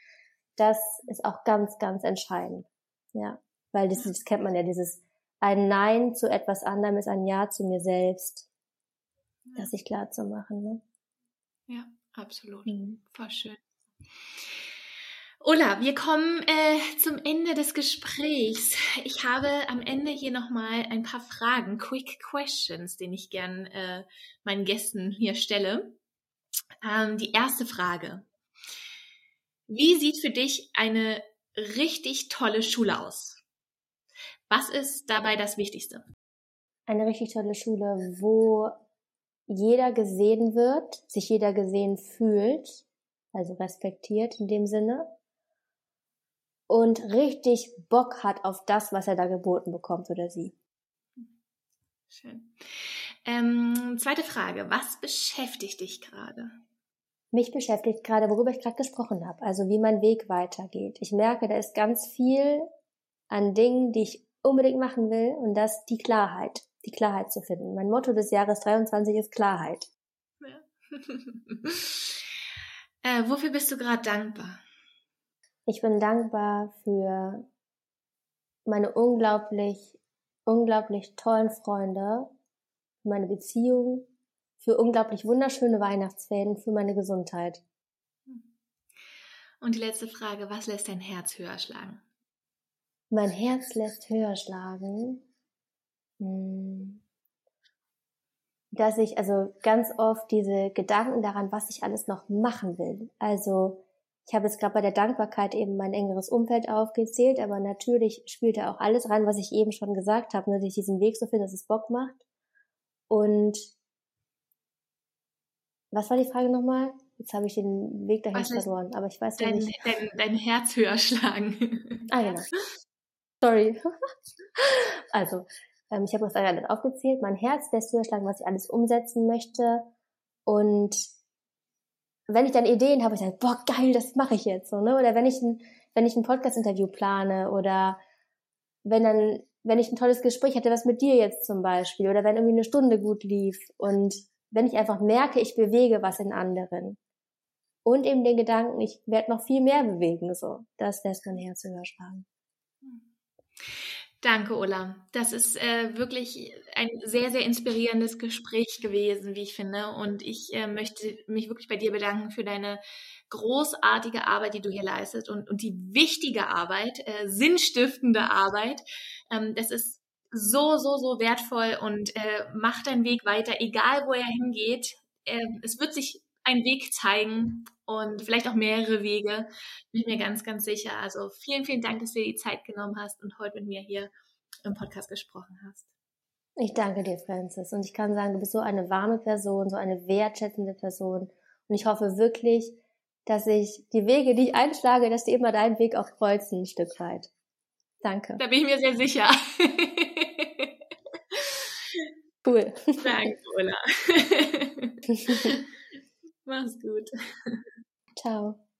das ist auch ganz, ganz entscheidend. Ja, weil das, das kennt man ja, dieses ein Nein zu etwas anderem ist ein Ja zu mir selbst, das sich klar zu machen. Ne? Ja, absolut. Mhm. Voll schön. Ulla, wir kommen äh, zum Ende des Gesprächs. Ich habe am Ende hier nochmal ein paar Fragen, Quick Questions, den ich gern äh, meinen Gästen hier stelle. Ähm, die erste Frage. Wie sieht für dich eine richtig tolle Schule aus? Was ist dabei das Wichtigste? Eine richtig tolle Schule, wo jeder gesehen wird, sich jeder gesehen fühlt, also respektiert in dem Sinne, und richtig Bock hat auf das, was er da geboten bekommt oder sie. Schön. Ähm, zweite Frage. Was beschäftigt dich gerade? Mich beschäftigt gerade, worüber ich gerade gesprochen habe, also wie mein Weg weitergeht. Ich merke, da ist ganz viel an Dingen, die ich unbedingt machen will und das die Klarheit, die Klarheit zu finden. Mein Motto des Jahres 23 ist Klarheit. Ja. *laughs* äh, wofür bist du gerade dankbar? Ich bin dankbar für meine unglaublich, unglaublich tollen Freunde, für meine Beziehung, für unglaublich wunderschöne Weihnachtsferien, für meine Gesundheit. Und die letzte Frage, was lässt dein Herz höher schlagen? Mein Herz lässt höher schlagen, hm, dass ich also ganz oft diese Gedanken daran, was ich alles noch machen will. Also ich habe jetzt gerade bei der Dankbarkeit eben mein engeres Umfeld aufgezählt, aber natürlich spielt da auch alles rein, was ich eben schon gesagt habe, ne, dass ich diesen Weg so finde, dass es Bock macht. Und was war die Frage nochmal? Jetzt habe ich den Weg dahin verloren, aber ich weiß dein, nicht. Dein, dein Herz höher schlagen. ah, genau. Sorry. *laughs* also, ähm, ich habe das alles aufgezählt. Mein Herz lässt höher schlagen, was ich alles umsetzen möchte. Und wenn ich dann Ideen habe, ich sage, boah, geil, das mache ich jetzt so, ne? Oder wenn ich ein, wenn ich ein Podcast-Interview plane oder wenn dann, wenn ich ein tolles Gespräch hatte, was mit dir jetzt zum Beispiel, oder wenn irgendwie eine Stunde gut lief und wenn ich einfach merke, ich bewege was in anderen. Und eben den Gedanken, ich werde noch viel mehr bewegen, so. Das lässt mein Herz höher schlagen. Danke, Ulla. Das ist äh, wirklich ein sehr, sehr inspirierendes Gespräch gewesen, wie ich finde. Und ich äh, möchte mich wirklich bei dir bedanken für deine großartige Arbeit, die du hier leistest und, und die wichtige Arbeit, äh, sinnstiftende Arbeit. Ähm, das ist so, so, so wertvoll und äh, mach deinen Weg weiter, egal wo er hingeht. Äh, es wird sich ein Weg zeigen und vielleicht auch mehrere Wege, bin ich mir ganz, ganz sicher. Also vielen, vielen Dank, dass du dir die Zeit genommen hast und heute mit mir hier im Podcast gesprochen hast. Ich danke dir, Francis. Und ich kann sagen, du bist so eine warme Person, so eine wertschätzende Person. Und ich hoffe wirklich, dass ich die Wege, die ich einschlage, dass die immer deinen Weg auch kreuzen, ein Stück weit. Danke. Da bin ich mir sehr sicher. cool. *laughs* Danke, Ulla. *laughs* Mach's gut. Ciao.